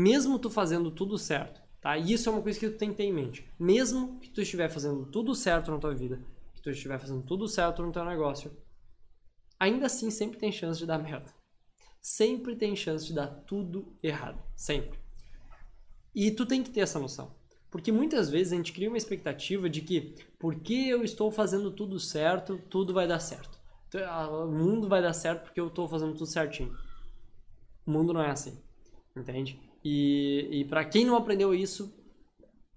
mesmo tu fazendo tudo certo, tá? E isso é uma coisa que tu tem que ter em mente. Mesmo que tu estiver fazendo tudo certo na tua vida, que tu estiver fazendo tudo certo no teu negócio, ainda assim sempre tem chance de dar merda. Sempre tem chance de dar tudo errado, sempre. E tu tem que ter essa noção. Porque muitas vezes a gente cria uma expectativa de que porque eu estou fazendo tudo certo, tudo vai dar certo. O mundo vai dar certo porque eu estou fazendo tudo certinho. O mundo não é assim. Entende? E, e para quem não aprendeu isso,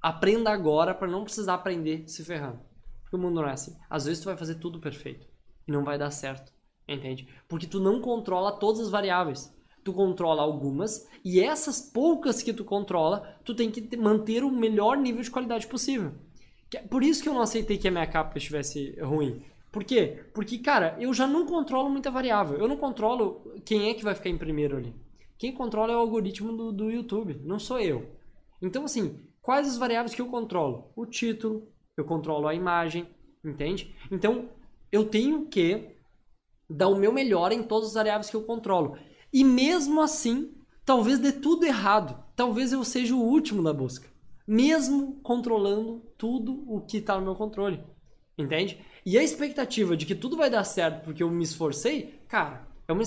aprenda agora para não precisar aprender se ferrando. Porque o mundo não é assim. Às vezes tu vai fazer tudo perfeito e não vai dar certo. Entende? Porque tu não controla todas as variáveis tu controla algumas e essas poucas que tu controla, tu tem que manter o melhor nível de qualidade possível. É por isso que eu não aceitei que a minha capa estivesse ruim. Por quê? Porque, cara, eu já não controlo muita variável. Eu não controlo quem é que vai ficar em primeiro ali. Quem controla é o algoritmo do, do YouTube, não sou eu. Então, assim, quais as variáveis que eu controlo? O título, eu controlo a imagem, entende? Então, eu tenho que dar o meu melhor em todas as variáveis que eu controlo. E mesmo assim, talvez dê tudo errado. Talvez eu seja o último na busca. Mesmo controlando tudo o que está no meu controle. Entende? E a expectativa de que tudo vai dar certo porque eu me esforcei, cara, é uma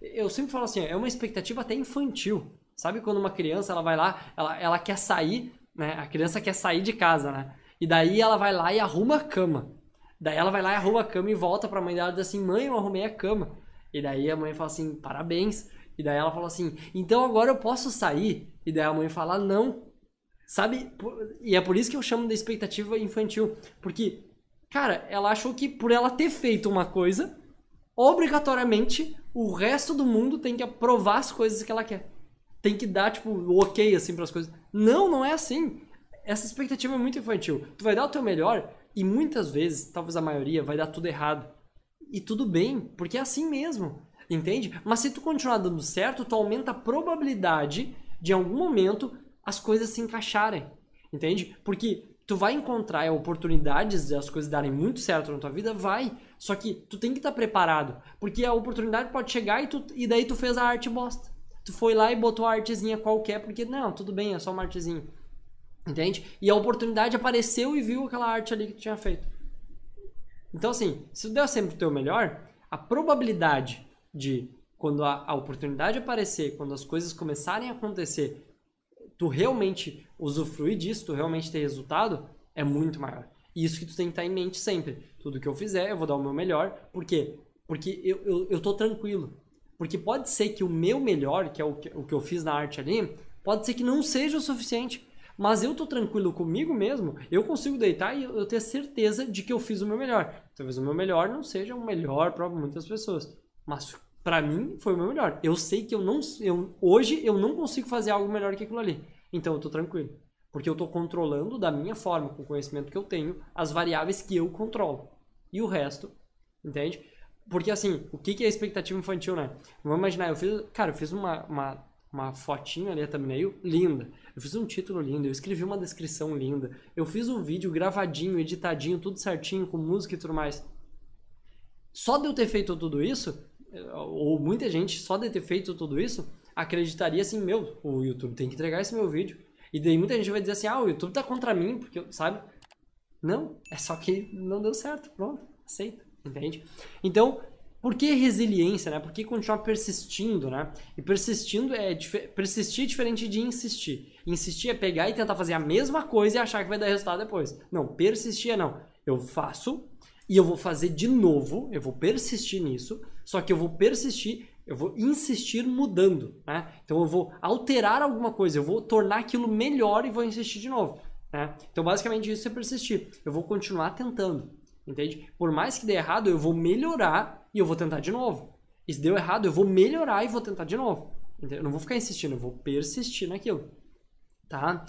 eu sempre falo assim, é uma expectativa até infantil. Sabe quando uma criança ela vai lá, ela, ela quer sair, né? A criança quer sair de casa, né? E daí ela vai lá e arruma a cama. Daí ela vai lá e arruma a cama e volta pra mãe dela e diz assim: Mãe, eu arrumei a cama. E daí a mãe fala assim, parabéns. E daí ela fala assim, então agora eu posso sair? E daí a mãe fala, não. Sabe? E é por isso que eu chamo de expectativa infantil. Porque, cara, ela achou que por ela ter feito uma coisa, obrigatoriamente o resto do mundo tem que aprovar as coisas que ela quer. Tem que dar, tipo, o ok, assim, para as coisas. Não, não é assim. Essa expectativa é muito infantil. Tu vai dar o teu melhor e muitas vezes, talvez a maioria, vai dar tudo errado. E tudo bem, porque é assim mesmo, entende? Mas se tu continuar dando certo, tu aumenta a probabilidade de em algum momento as coisas se encaixarem, entende? Porque tu vai encontrar oportunidades de as coisas darem muito certo na tua vida, vai. Só que tu tem que estar preparado, porque a oportunidade pode chegar e, tu, e daí tu fez a arte bosta. Tu foi lá e botou a artezinha qualquer, porque não, tudo bem, é só uma artezinha. Entende? E a oportunidade apareceu e viu aquela arte ali que tu tinha feito. Então, assim, se tu der sempre o teu melhor, a probabilidade de, quando a, a oportunidade aparecer, quando as coisas começarem a acontecer, tu realmente usufruir disso, tu realmente ter resultado, é muito maior. E isso que tu tem que estar em mente sempre. Tudo que eu fizer, eu vou dar o meu melhor. Por quê? Porque eu, eu, eu tô tranquilo. Porque pode ser que o meu melhor, que é o que, o que eu fiz na arte ali, pode ser que não seja o suficiente. Mas eu tô tranquilo comigo mesmo, eu consigo deitar e eu ter certeza de que eu fiz o meu melhor. Talvez o meu melhor não seja o melhor para muitas pessoas, mas para mim foi o meu melhor. Eu sei que eu não eu, hoje eu não consigo fazer algo melhor que aquilo ali. Então eu tô tranquilo, porque eu tô controlando da minha forma, com o conhecimento que eu tenho, as variáveis que eu controlo. E o resto, entende? Porque assim, o que é expectativa infantil, né? Vamos imaginar, eu fiz, cara, eu fiz uma, uma, uma fotinha ali, a thumbnail, linda. Eu fiz um título lindo, eu escrevi uma descrição linda, eu fiz um vídeo gravadinho, editadinho, tudo certinho, com música e tudo mais. Só de eu ter feito tudo isso, ou muita gente só de ter feito tudo isso, acreditaria assim, meu, o YouTube tem que entregar esse meu vídeo. E daí muita gente vai dizer assim, ah, o YouTube tá contra mim, porque, sabe? Não, é só que não deu certo, pronto, aceita, entende? Então, por que resiliência, né? Por que continuar persistindo, né? E persistindo é persistir é diferente de insistir. Insistir é pegar e tentar fazer a mesma coisa e achar que vai dar resultado depois. Não, persistir é não. Eu faço e eu vou fazer de novo, eu vou persistir nisso, só que eu vou persistir, eu vou insistir mudando, né? Então eu vou alterar alguma coisa, eu vou tornar aquilo melhor e vou insistir de novo, né? Então basicamente isso é persistir. Eu vou continuar tentando, entende? Por mais que dê errado, eu vou melhorar e eu vou tentar de novo. E se deu errado, eu vou melhorar e vou tentar de novo. Entende? Eu não vou ficar insistindo, eu vou persistir naquilo tá?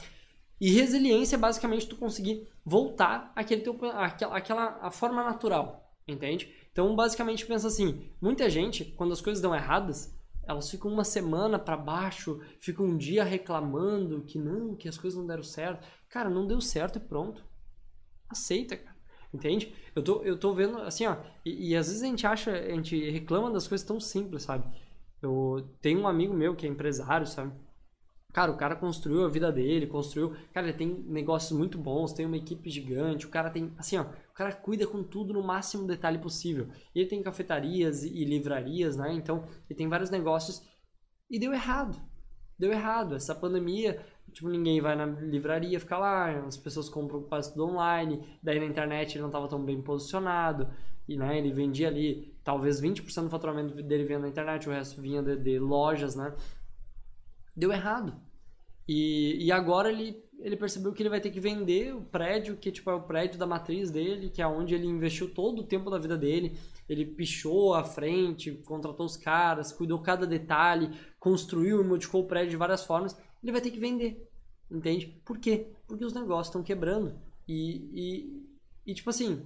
E resiliência é basicamente tu conseguir voltar àquele teu, àquela, àquela forma natural, entende? Então, basicamente, pensa assim, muita gente, quando as coisas dão erradas, elas ficam uma semana para baixo, ficam um dia reclamando que não, que as coisas não deram certo. Cara, não deu certo e pronto. Aceita, cara. Entende? Eu tô, eu tô vendo, assim, ó, e, e às vezes a gente acha, a gente reclama das coisas tão simples, sabe? Eu tenho um amigo meu que é empresário, sabe? Cara, o cara construiu a vida dele, construiu. Cara, ele tem negócios muito bons, tem uma equipe gigante. O cara tem. Assim, ó, cara cuida com tudo no máximo detalhe possível. Ele tem cafetarias e livrarias, né? Então, ele tem vários negócios. E deu errado. Deu errado. Essa pandemia, tipo, ninguém vai na livraria ficar lá, as pessoas compram quase tudo online. Daí na internet ele não estava tão bem posicionado. E, né, ele vendia ali, talvez 20% do faturamento dele vinha na internet, o resto vinha de, de lojas, né? Deu errado. E, e agora ele, ele percebeu que ele vai ter que vender o prédio, que tipo, é o prédio da matriz dele, que é onde ele investiu todo o tempo da vida dele. Ele pichou à frente, contratou os caras, cuidou cada detalhe, construiu e modificou o prédio de várias formas. Ele vai ter que vender. Entende? Por quê? Porque os negócios estão quebrando. E, e, e, tipo assim,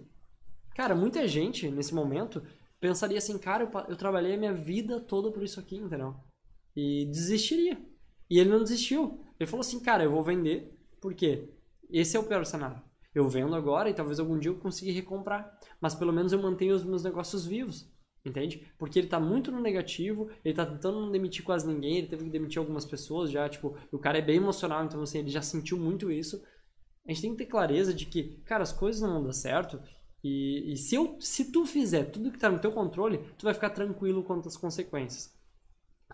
cara, muita gente nesse momento pensaria assim, cara, eu, eu trabalhei a minha vida toda por isso aqui, entendeu? E desistiria. E ele não desistiu. Ele falou assim, cara, eu vou vender, porque esse é o pior cenário. Eu vendo agora e talvez algum dia eu consiga recomprar, mas pelo menos eu mantenho os meus negócios vivos, entende? Porque ele tá muito no negativo, ele tá tentando não demitir quase ninguém, ele teve que demitir algumas pessoas já, tipo, o cara é bem emocional, então assim, ele já sentiu muito isso. A gente tem que ter clareza de que, cara, as coisas não vão dar certo e, e se, eu, se tu fizer tudo que tá no teu controle, tu vai ficar tranquilo quanto às consequências.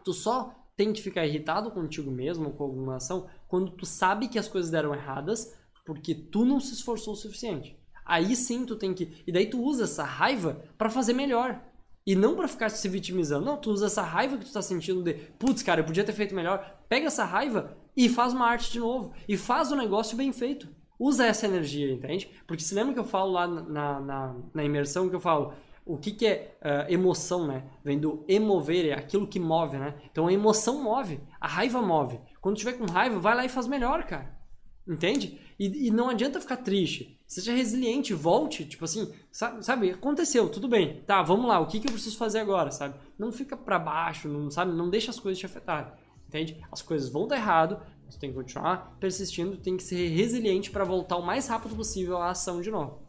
Tu só tem que ficar irritado contigo mesmo com alguma ação quando tu sabe que as coisas deram erradas porque tu não se esforçou o suficiente. Aí sim tu tem que. E daí tu usa essa raiva para fazer melhor. E não para ficar se vitimizando. Não, tu usa essa raiva que tu tá sentindo de, putz, cara, eu podia ter feito melhor. Pega essa raiva e faz uma arte de novo. E faz o negócio bem feito. Usa essa energia, entende? Porque se lembra que eu falo lá na, na, na imersão que eu falo, o que, que é uh, emoção, né? Vem do emover, é aquilo que move, né? Então a emoção move, a raiva move. Quando tiver com raiva, vai lá e faz melhor, cara. Entende? E, e não adianta ficar triste. Seja resiliente, volte, tipo assim, sabe, sabe, aconteceu, tudo bem. Tá, vamos lá, o que, que eu preciso fazer agora, sabe? Não fica para baixo, não sabe, não deixa as coisas te afetarem. Entende? As coisas vão dar errado, você tem que continuar persistindo, tem que ser resiliente para voltar o mais rápido possível à ação de novo.